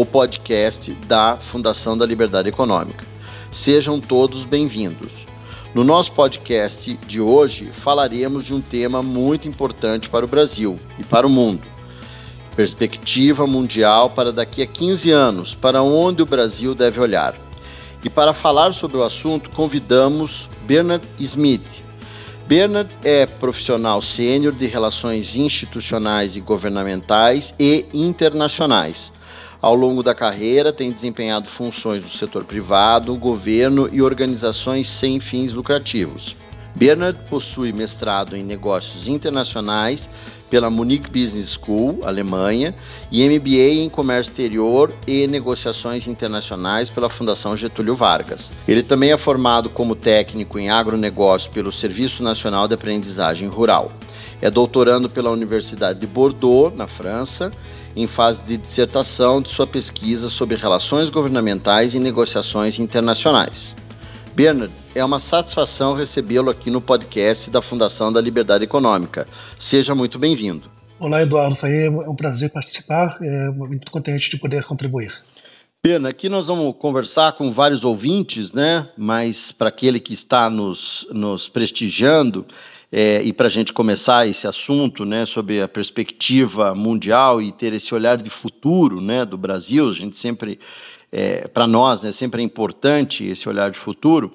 o podcast da Fundação da Liberdade Econômica. Sejam todos bem-vindos. No nosso podcast de hoje falaremos de um tema muito importante para o Brasil e para o mundo. Perspectiva mundial para daqui a 15 anos, para onde o Brasil deve olhar. E para falar sobre o assunto, convidamos Bernard Smith. Bernard é profissional sênior de relações institucionais e governamentais e internacionais ao longo da carreira, tem desempenhado funções no setor privado, governo e organizações sem fins lucrativos. Bernard possui mestrado em negócios internacionais pela Munich Business School, Alemanha, e MBA em Comércio Exterior e Negociações Internacionais pela Fundação Getúlio Vargas. Ele também é formado como técnico em agronegócio pelo Serviço Nacional de Aprendizagem Rural. É doutorando pela Universidade de Bordeaux, na França, em fase de dissertação de sua pesquisa sobre relações governamentais e negociações internacionais. Bernard, é uma satisfação recebê-lo aqui no podcast da Fundação da Liberdade Econômica. Seja muito bem-vindo. Olá, Eduardo. Foi um prazer participar. É muito contente de poder contribuir. Pena, aqui nós vamos conversar com vários ouvintes, né? Mas para aquele que está nos, nos prestigiando, é, e para a gente começar esse assunto, né, sobre a perspectiva mundial e ter esse olhar de futuro, né, do Brasil, a gente sempre, é, para nós, né, sempre é importante esse olhar de futuro.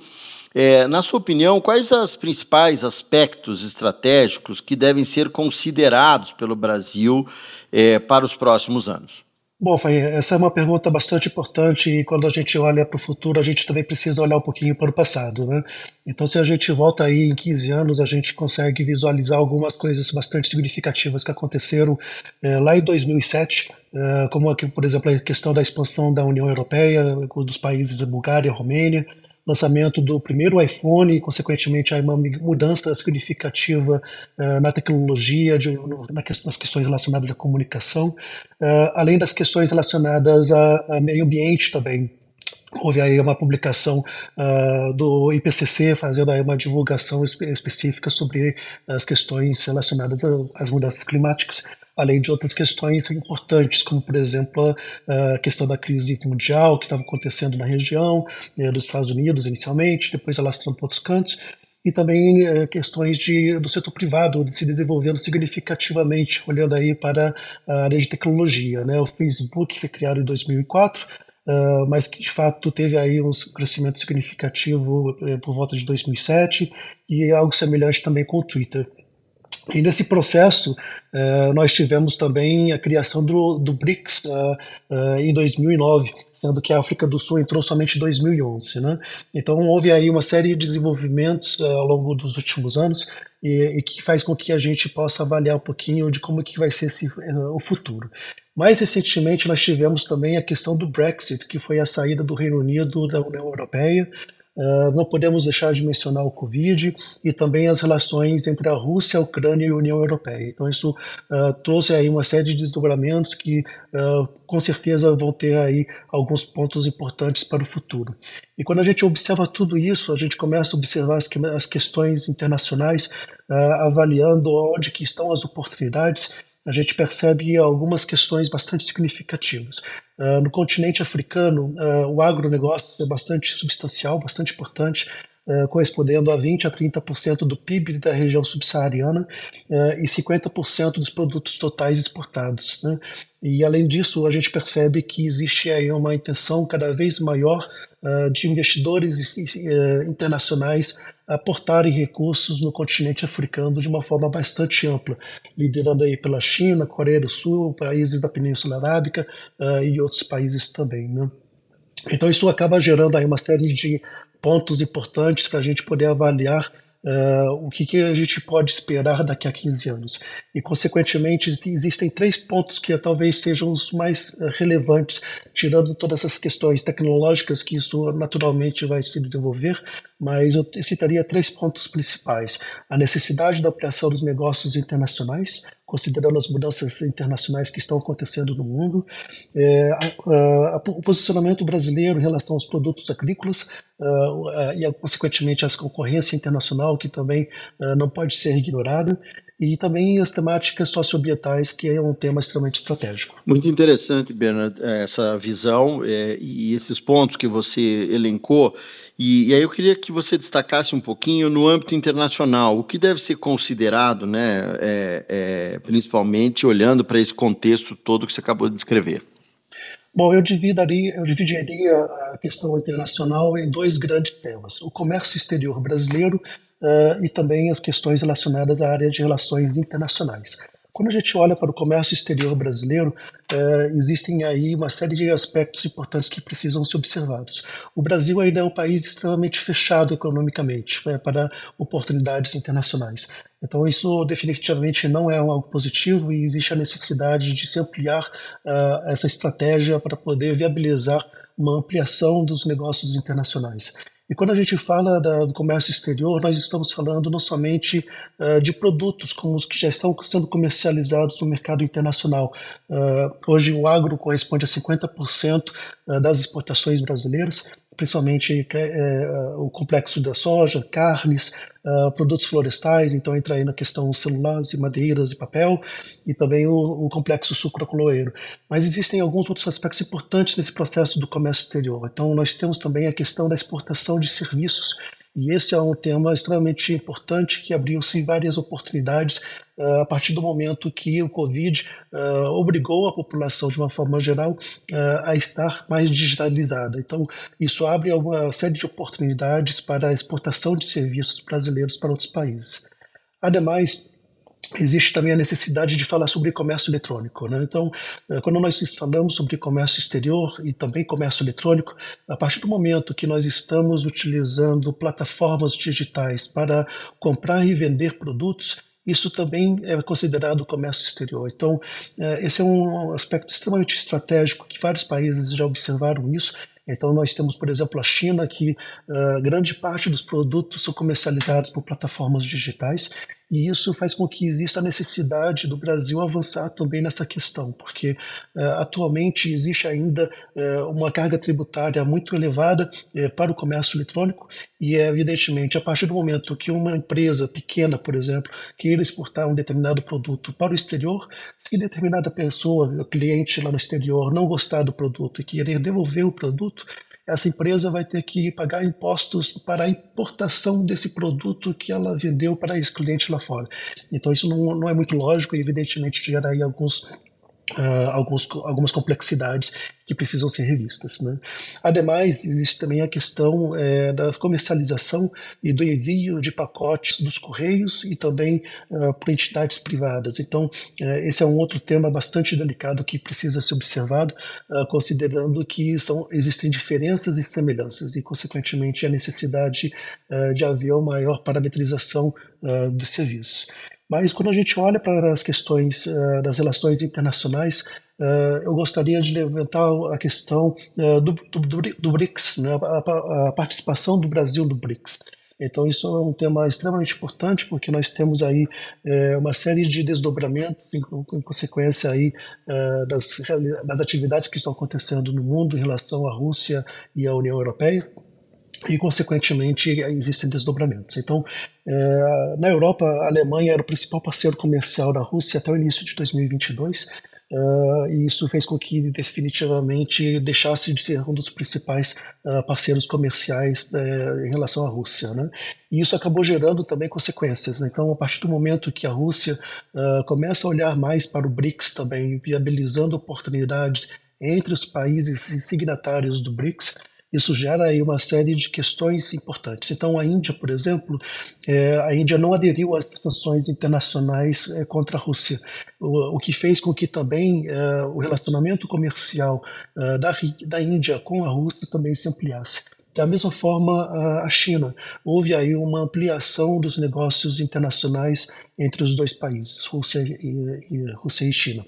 É, na sua opinião, quais os principais aspectos estratégicos que devem ser considerados pelo Brasil é, para os próximos anos? Bom, Fai, essa é uma pergunta bastante importante e quando a gente olha para o futuro, a gente também precisa olhar um pouquinho para o passado, né? Então, se a gente volta aí em 15 anos, a gente consegue visualizar algumas coisas bastante significativas que aconteceram é, lá em 2007, é, como aqui, por exemplo, a questão da expansão da União Europeia, dos países Bulgária, Romênia, lançamento do primeiro iPhone e, consequentemente, uma mudança significativa uh, na tecnologia, de, no, nas questões relacionadas à comunicação, uh, além das questões relacionadas a, a, meio ambiente também. Houve aí uma publicação uh, do IPCC fazendo aí uma divulgação espe específica sobre as questões relacionadas às mudanças climáticas além de outras questões importantes, como, por exemplo, a questão da crise mundial que estava acontecendo na região, né, dos Estados Unidos inicialmente, depois alastrando para outros cantos, e também é, questões de, do setor privado de se desenvolvendo significativamente, olhando aí para a área de tecnologia. Né? O Facebook foi criado em 2004, uh, mas que de fato teve aí um crescimento significativo por volta de 2007, e algo semelhante também com o Twitter. E nesse processo, uh, nós tivemos também a criação do, do BRICS uh, uh, em 2009, sendo que a África do Sul entrou somente em 2011. Né? Então, houve aí uma série de desenvolvimentos ao longo dos últimos anos e, e, que faz com que a gente possa avaliar um pouquinho de como que vai ser esse, o futuro. Mais recentemente, nós tivemos também a questão do Brexit, que foi a saída do Reino Unido da União Europeia, Uh, não podemos deixar de mencionar o Covid e também as relações entre a Rússia, a Ucrânia e a União Europeia. Então isso uh, trouxe aí uma série de desdobramentos que uh, com certeza vão ter aí alguns pontos importantes para o futuro. E quando a gente observa tudo isso, a gente começa a observar as, as questões internacionais, avaliando onde que estão as oportunidades a gente percebe algumas questões bastante significativas. Uh, no continente africano, uh, o agronegócio é bastante substancial, bastante importante, uh, correspondendo a 20 a 30% do PIB da região subsaariana e 50% dos produtos totais exportados. Né? E, além disso, a gente percebe que existe aí uma intenção cada vez maior de investidores internacionais aportarem recursos no continente africano de uma forma bastante ampla, liderando aí pela China, Coreia do Sul, países da Península Arábica uh, e outros países também. Né? Então isso acaba gerando aí uma série de pontos importantes para a gente poder avaliar uh, o que, que, a gente pode esperar daqui a 15 anos. E, consequentemente, existem três pontos que talvez sejam os mais uh, relevantes, tirando todas essas questões tecnológicas que isso naturalmente vai se desenvolver, mas eu citaria três pontos principais: a necessidade da ampliação dos negócios internacionais, considerando as mudanças internacionais que estão acontecendo no mundo, é, a, a, o posicionamento brasileiro em relação aos produtos agrícolas uh, e, consequentemente, a concorrência internacional, que também uh, não pode ser ignorada, e também as temáticas socioambientais, que é um tema extremamente estratégico. Muito interessante, Bernard, essa visão é, e esses pontos que você elencou. E, e, aí eu queria que você destacasse um pouquinho no âmbito internacional, o que deve ser considerado, né, é, é, principalmente olhando para esse contexto todo que você acabou de descrever. Bom, eu dividiria, eu dividiria a questão internacional em dois grandes temas: o comércio exterior brasileiro uh, e também as questões relacionadas à área de relações internacionais. Quando a gente olha para o comércio exterior brasileiro, é, existem aí uma série de aspectos importantes que precisam ser observados. O Brasil ainda é um país extremamente fechado economicamente é, para oportunidades internacionais. Então, isso definitivamente não é algo positivo e existe a necessidade de se ampliar uh, essa estratégia para poder viabilizar uma ampliação dos negócios internacionais. E quando a gente fala da, do comércio exterior, nós estamos falando não somente uh, de produtos como os que já estão sendo comercializados no mercado internacional. Uh, hoje o agro corresponde a 50% uh, das exportações brasileiras, principalmente é, é, o complexo da soja, carnes, uh, produtos florestais, então entra aí na questão celulose, madeiras e papel, e também o, o complexo sucrocoleiro. Mas existem alguns outros aspectos importantes nesse processo do comércio exterior. Então nós temos também a questão da exportação de serviços, e esse é um tema extremamente importante que abriu-se várias oportunidades a partir do momento que o Covid uh, obrigou a população, de uma forma geral, uh, a estar mais digitalizada. Então, isso abre uma série de oportunidades para a exportação de serviços brasileiros para outros países. Ademais, existe também a necessidade de falar sobre comércio eletrônico. Né? Então, eh, quando nós falamos sobre comércio exterior e também comércio eletrônico, a partir do momento que nós estamos utilizando plataformas digitais para comprar e vender produtos, isso também é considerado comércio exterior. Então, eh, esse é um aspecto extremamente estratégico que vários países já observaram isso então, nós temos, por exemplo, a China, que uh, grande parte dos produtos são comercializados por plataformas digitais, e isso faz com que exista a necessidade do Brasil avançar também nessa questão, porque uh, atualmente existe ainda uh, uma carga tributária muito elevada para o comércio eletrônico, e é evidentemente a partir do momento que uma empresa pequena, por exemplo, queira exportar um determinado produto para o exterior, se determinada pessoa, cliente lá no exterior, não gostar do produto e querer devolver o produto, essa empresa vai ter que pagar impostos para a importação desse produto que ela vendeu para esse cliente lá fora. Então isso não, não é muito lógico e evidentemente gera aí alguns Uh, alguns, algumas complexidades que precisam ser revistas. Né? Ademais, existe também a questão é, da comercialização e do envio de pacotes dos correios e também uh, por entidades privadas. Então, uh, esse é um outro tema bastante delicado que precisa ser observado, considerando que são, existem diferenças e semelhanças e, consequentemente, a necessidade de haver uma maior parametrização dos serviços. Mas quando a gente olha para as questões uh, das relações internacionais, uh, eu gostaria de levantar a questão uh, do, do, do, BRICS, né, a, a, participação do Brasil no BRICS. Então, isso é um tema extremamente importante, porque nós temos aí é, uma série de desdobramentos, em, em consequência aí, é, das, das atividades que estão acontecendo no mundo em relação à Rússia e à União Europeia e, consequentemente, existem desdobramentos. Então, é, na Europa, a Alemanha era o principal parceiro comercial da Rússia até o início de 2022, Uh, e isso fez com que definitivamente deixasse de ser um dos principais uh, parceiros comerciais uh, em relação à Rússia. Né? E isso acabou gerando também consequências. Né? Então, a partir do momento que a Rússia começa a olhar mais para o BRICS também, viabilizando oportunidades entre os países signatários do BRICS, isso gera aí uma série de questões importantes. Então, a Índia, por exemplo, é, a Índia não aderiu às sanções internacionais é, contra a Rússia, o, o, que fez com que também é, o relacionamento comercial é, da, da Índia com a Rússia também se ampliasse. Da mesma forma, a China. Houve aí uma ampliação dos negócios internacionais entre os dois países, Rússia e, e, Rússia e China.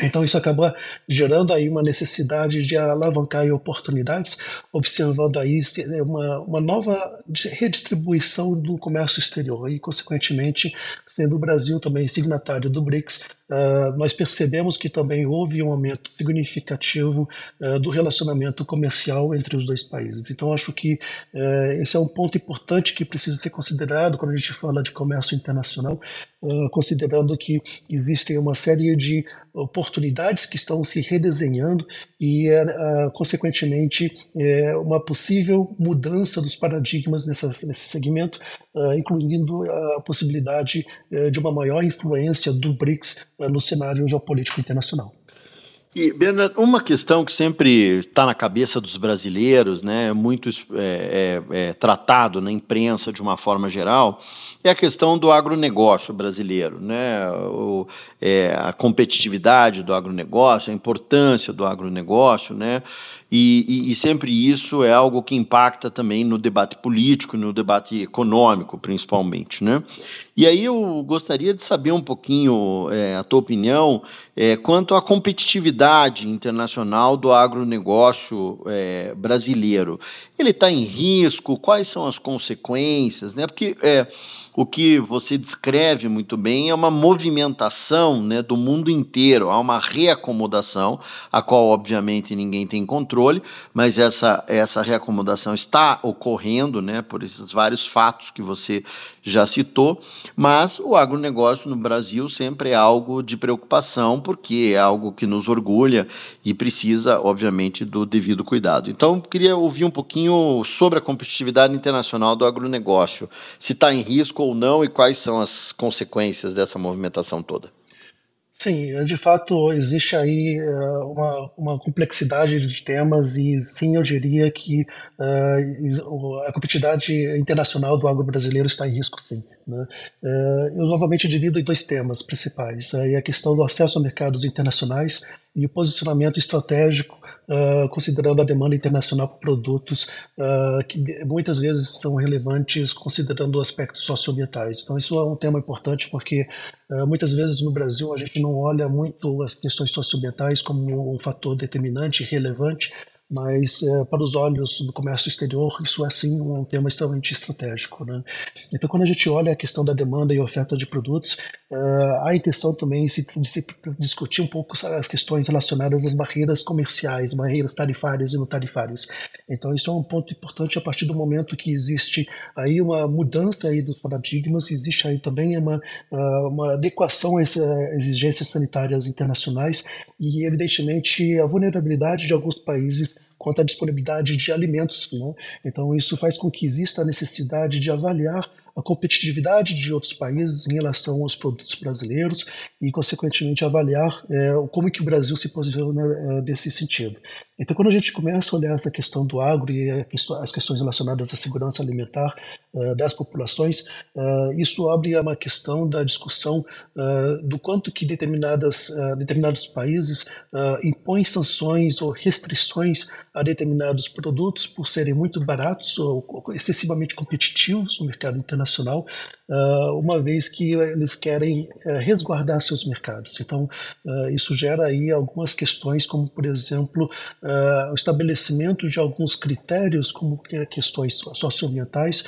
Então isso acaba gerando aí uma necessidade de alavancar oportunidades, observando aí uma, uma nova redistribuição do comércio exterior e, consequentemente, sendo o Brasil também signatário do BRICS, uh, nós percebemos que também houve um aumento significativo uh, do relacionamento comercial entre os dois países. Então, acho que uh, esse é um ponto importante que precisa ser considerado quando a gente fala de comércio internacional, considerando que existem uma série de oportunidades que estão se redesenhando e, consequentemente, é, uma possível mudança dos paradigmas nessa, nesse segmento, incluindo a possibilidade eh, de uma maior influência do BRICS eh, no cenário geopolítico internacional. E, Bernardo, uma questão que sempre está na cabeça dos brasileiros, né, muito é, é, é, tratado na imprensa de uma forma geral, é a questão do agronegócio brasileiro, né, o, é, a competitividade do agronegócio, a importância do agronegócio, né, e, e, e, sempre isso é algo que impacta também no debate político, no debate econômico, principalmente. Né? E aí eu gostaria de saber um pouquinho é, a tua opinião é, quanto à competitividade internacional do agronegócio é, brasileiro. Ele está em risco? Quais são as consequências? Né? Porque é, o que você descreve muito bem é uma movimentação né, do mundo inteiro, há uma reacomodação, a qual obviamente ninguém tem controle, mas essa, essa reacomodação está ocorrendo né, por esses vários fatos que você já citou, mas o agronegócio no Brasil sempre é algo de preocupação, porque é algo que nos orgulha e precisa, obviamente, do devido cuidado. Então, queria ouvir um pouquinho sobre a competitividade internacional do agronegócio, se está em risco ou não e quais são as consequências dessa movimentação toda. Sim, de fato existe aí uh, uma, uma complexidade de temas e sim eu diria que uh, a competitividade internacional do agro brasileiro está em risco sim. Né? Uh, eu novamente divido em dois temas principais, aí a questão do acesso a mercados internacionais e o posicionamento estratégico, uh, considerando a demanda internacional por produtos uh, que muitas vezes são relevantes considerando aspectos socioambientais. Então, isso é um tema importante porque muitas vezes no Brasil a gente não olha muito as questões socioambientais como um fator determinante, relevante, mas é, para os olhos do comércio exterior isso é sim um tema extremamente estratégico. Né? Então, quando a gente olha a questão da demanda e oferta de produtos, uh, há a intenção também de se, de se, discutir um pouco as questões relacionadas às barreiras comerciais, barreiras tarifárias e não tarifárias. Então, isso é um ponto importante a partir do momento que existe aí uma mudança aí dos paradigmas, existe aí também uma, uh, uma adequação a essas exigências sanitárias internacionais e, evidentemente, a vulnerabilidade de alguns países quanto à disponibilidade de alimentos. Né? Então, isso faz com que exista a necessidade de avaliar a competitividade de outros países em relação aos produtos brasileiros e, consequentemente, avaliar é, como que o Brasil se posiciona é, nesse sentido. Então, quando a gente começa a olhar essa questão do agro e as questões relacionadas à segurança alimentar uh, das populações, uh, isso abre uma questão da discussão uh, do quanto que determinadas, determinados países impõem sanções ou restrições a determinados produtos por serem muito baratos ou excessivamente competitivos no mercado internacional, uma vez que eles querem resguardar seus mercados. Então, isso gera aí algumas questões, como, por exemplo, uh, o estabelecimento de alguns critérios, como questões socioambientais,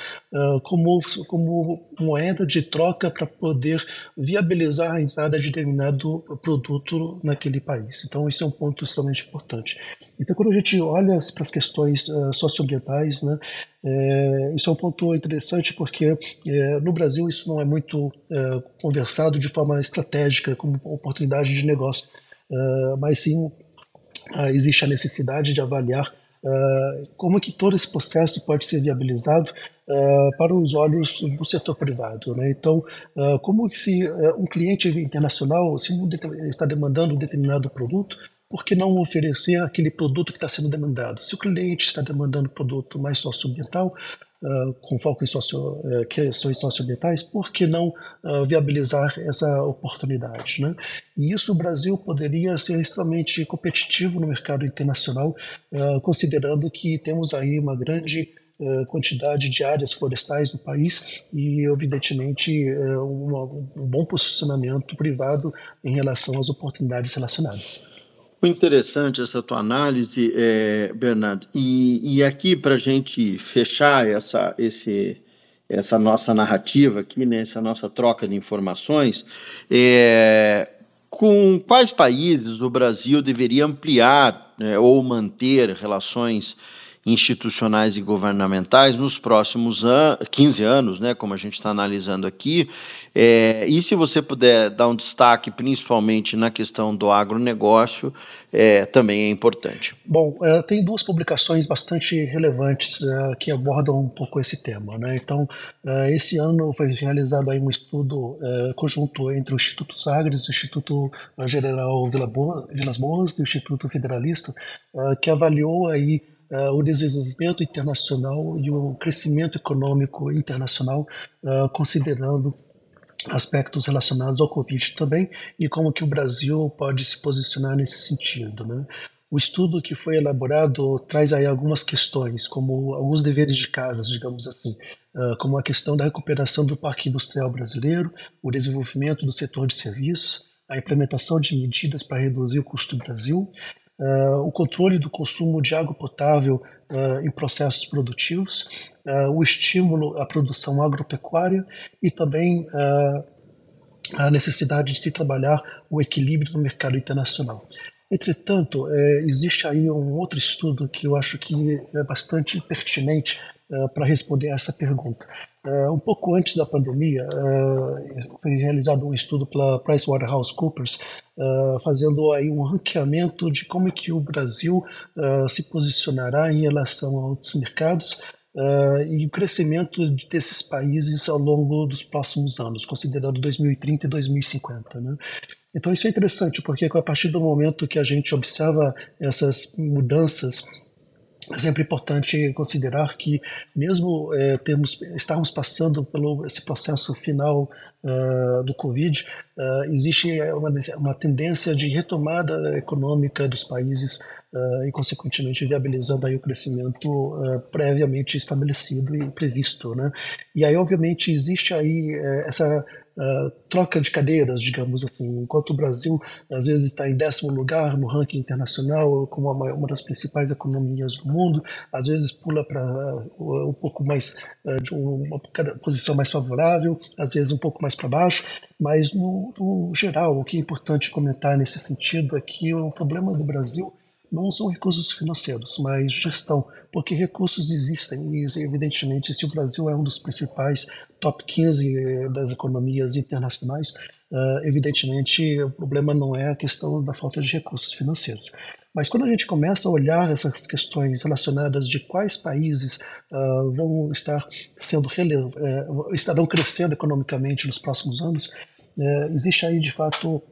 como, como moeda de troca para poder viabilizar a entrada de determinado produto naquele país. Então, isso é um ponto extremamente importante. Então, quando a gente olha para as questões uh, socioambientais, né, é, isso é um ponto interessante porque é, no Brasil isso não é muito é, conversado de forma estratégica como oportunidade de negócio, mas sim uh, existe a necessidade de avaliar uh, como que todo esse processo pode ser viabilizado uh, para os olhos do setor privado. Né? Então, como se um cliente internacional se está demandando um determinado produto, por que não oferecer aquele produto que está sendo demandado? Se o cliente está demandando produto mais socioambiental, uh, com foco em socio, uh, questões socioambientais, por que não uh, viabilizar essa oportunidade? Né? E isso o Brasil poderia ser extremamente competitivo no mercado internacional, considerando que temos aí uma grande quantidade de áreas florestais no país e, evidentemente, um, um bom posicionamento privado em relação às oportunidades relacionadas. Interessante essa tua análise, é, Bernardo. E, e aqui, para a gente fechar essa, esse, essa nossa narrativa aqui, né, essa nossa troca de informações, é, com quais países o Brasil deveria ampliar né, ou manter relações institucionais e governamentais nos próximos an 15 anos, né, como a gente está analisando aqui. É, e se você puder dar um destaque, principalmente na questão do agronegócio, é, também é importante. Bom, é, tem duas publicações bastante relevantes é, que abordam um pouco esse tema. Né? Então, é, esse ano foi realizado aí um estudo é, conjunto entre o Instituto Sagres, o Instituto General Vila Vilas Boas e o Instituto Federalista, que avaliou aí uh, o desenvolvimento internacional e o crescimento econômico internacional, uh, considerando aspectos relacionados ao Covid também e como que o Brasil pode se posicionar nesse sentido, né? O estudo que foi elaborado traz aí algumas questões, como alguns deveres de casa, digamos assim, uh, como a questão da recuperação do parque industrial brasileiro, o desenvolvimento do setor de serviços, a implementação de medidas para reduzir o custo do Brasil, uh, o controle do consumo de água potável uh, em processos produtivos, uh, o estímulo à produção agropecuária e também a necessidade de se trabalhar o equilíbrio no mercado internacional. Entretanto, existe aí um outro estudo que eu acho que é bastante pertinente é, para responder a essa pergunta. Uh, um pouco antes da pandemia, uh, foi realizado um estudo pela PricewaterhouseCoopers, uh, fazendo aí um ranqueamento de como é que o Brasil se posicionará em relação a outros mercados e o crescimento desses países ao longo dos próximos anos, considerando 2030 e 2050. Né? Então isso é interessante, porque a partir do momento que a gente observa essas mudanças é sempre importante considerar que, mesmo é, estarmos passando pelo esse processo final uh, do Covid, uh, existe uma, uma tendência de retomada econômica dos países uh, e, consequentemente, viabilizando aí o crescimento previamente estabelecido e previsto. Né? E aí, obviamente, existe aí essa uh, troca de cadeiras, digamos assim. Enquanto o Brasil às vezes está em décimo lugar no ranking internacional, como uma, uma das principais economias do mundo, às vezes pula para uh, um pouco mais uh, de uma posição mais favorável, às vezes um pouco mais para baixo. Mas no, no geral, o que é importante comentar nesse sentido é que o problema do Brasil não são recursos financeiros, mas gestão, porque recursos existem e, evidentemente, se o Brasil é um dos principais top 15 das economias internacionais, uh, evidentemente o problema não é a questão da falta de recursos financeiros. Mas quando a gente começa a olhar essas questões relacionadas de quais países uh, vão estar sendo uh, estarão crescendo economicamente nos próximos anos, uh, existe aí de fato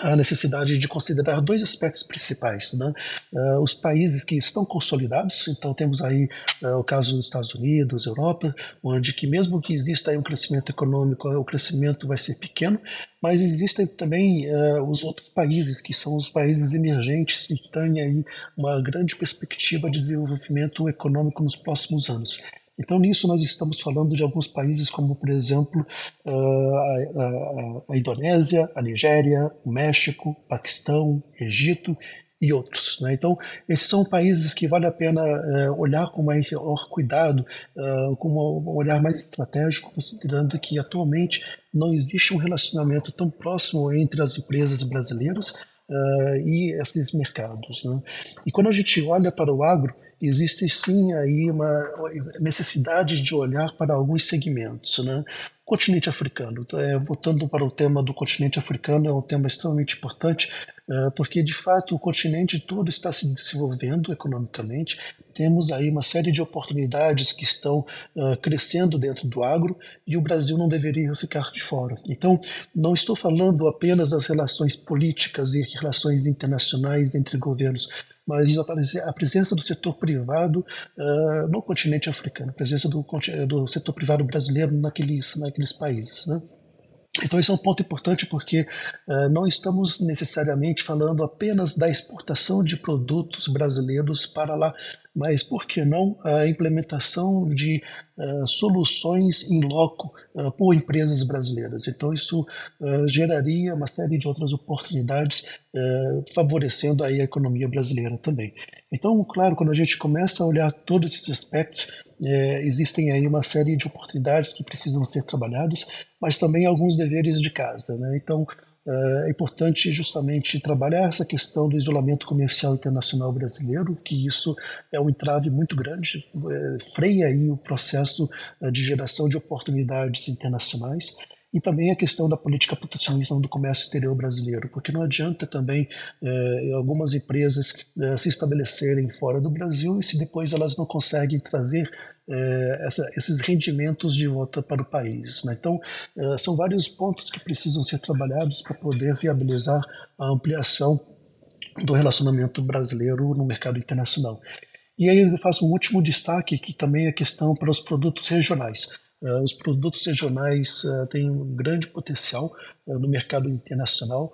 a necessidade de considerar dois aspectos principais. Né? Uh, os países que estão consolidados, então temos aí uh, o caso dos Estados Unidos, Europa, onde que mesmo que exista um crescimento econômico, o crescimento vai ser pequeno, mas existem também uh, os outros países, que são os países emergentes e que têm aí uma grande perspectiva de desenvolvimento econômico nos próximos anos. Então, nisso, nós estamos falando de alguns países como, por exemplo, ah, a, a, a Indonésia, a Nigéria, o México, Paquistão, Egito e outros. Né? Então, esses são países que vale a pena uh, olhar com maior cuidado, uh, com um olhar mais estratégico, considerando que atualmente não existe um relacionamento tão próximo entre as empresas brasileiras uh, e esses mercados. Né? E quando a gente olha para o agro, existe sim aí uma necessidade de olhar para alguns segmentos. Né? continente africano. É, voltando para o tema do continente africano, é um tema extremamente importante, porque de fato o continente todo está se desenvolvendo economicamente. Temos aí uma série de oportunidades que estão uh, crescendo dentro do agro e o Brasil não deveria ficar de fora. Então, não estou falando apenas das relações políticas e relações internacionais entre governos, mas a presença do setor privado uh, no continente africano, a presença do, do setor privado brasileiro naqueles, naqueles países. Né? Então, esse é um ponto importante porque uh, não estamos necessariamente falando apenas da exportação de produtos brasileiros para lá, mas por que não a implementação de uh, soluções em loco uh, por empresas brasileiras. Então, isso geraria uma série de outras oportunidades, favorecendo aí a economia brasileira também. Então, claro, quando a gente começa a olhar todos esses aspectos, é, existem aí uma série de oportunidades que precisam ser trabalhadas, mas também alguns deveres de casa. Né? Então, é, é importante justamente trabalhar essa questão do isolamento comercial internacional brasileiro, que isso é um entrave muito grande, é, freia aí o processo é, de geração de oportunidades internacionais e também a questão da política protecionista do comércio exterior brasileiro, porque não adianta também eh, algumas empresas eh, se estabelecerem fora do Brasil e se depois elas não conseguem trazer eh, essa, esses rendimentos de volta para o país. Né? Então, são vários pontos que precisam ser trabalhados para poder viabilizar a ampliação do relacionamento brasileiro no mercado internacional. E aí eu faço um último destaque, que também é questão para os produtos regionais. Uh, os produtos regionais têm um grande potencial no mercado internacional.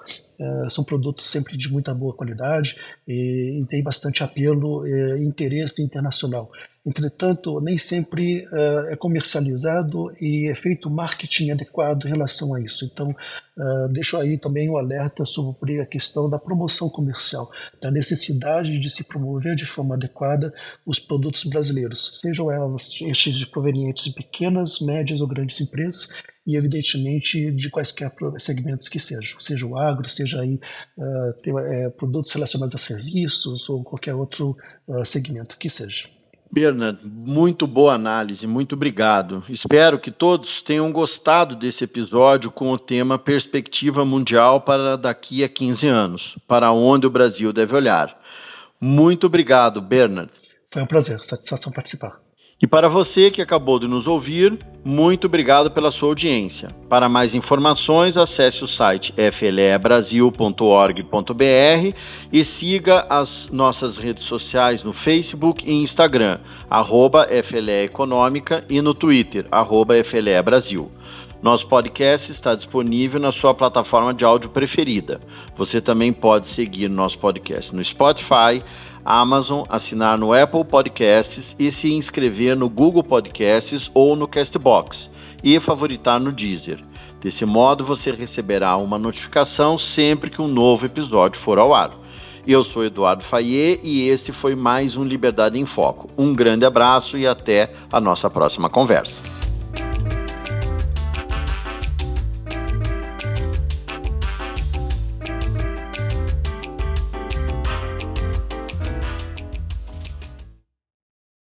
são produtos sempre de muita boa qualidade e, e têm bastante apelo e interesse internacional. Entretanto, nem sempre uh, é comercializado e é feito marketing adequado em relação a isso. Então, uh, deixo aí também um alerta sobre a questão da promoção comercial, da necessidade de se promover de forma adequada os produtos brasileiros, sejam elas estes provenientes de pequenas, médias ou grandes empresas, e evidentemente de quaisquer segmentos que sejam, seja o agro, seja aí uh, ter, é, produtos relacionados a serviços ou qualquer outro segmento que seja. Bernard, muito boa análise, muito obrigado. Espero que todos tenham gostado desse episódio com o tema Perspectiva Mundial para daqui a 15 anos, para onde o Brasil deve olhar. Muito obrigado, Bernard. Foi um prazer, satisfação participar. E para você que acabou de nos ouvir, muito obrigado pela sua audiência. Para mais informações, acesse o site flebrasil.org.br e siga as nossas redes sociais no Facebook e Instagram, arroba FLE Econômica e no Twitter, arroba FLE Brasil. Nosso podcast está disponível na sua plataforma de áudio preferida. Você também pode seguir nosso podcast no Spotify, Amazon, assinar no Apple Podcasts e se inscrever no Google Podcasts ou no Castbox e favoritar no Deezer. Desse modo, você receberá uma notificação sempre que um novo episódio for ao ar. Eu sou Eduardo Fayet e este foi mais um Liberdade em Foco. Um grande abraço e até a nossa próxima conversa.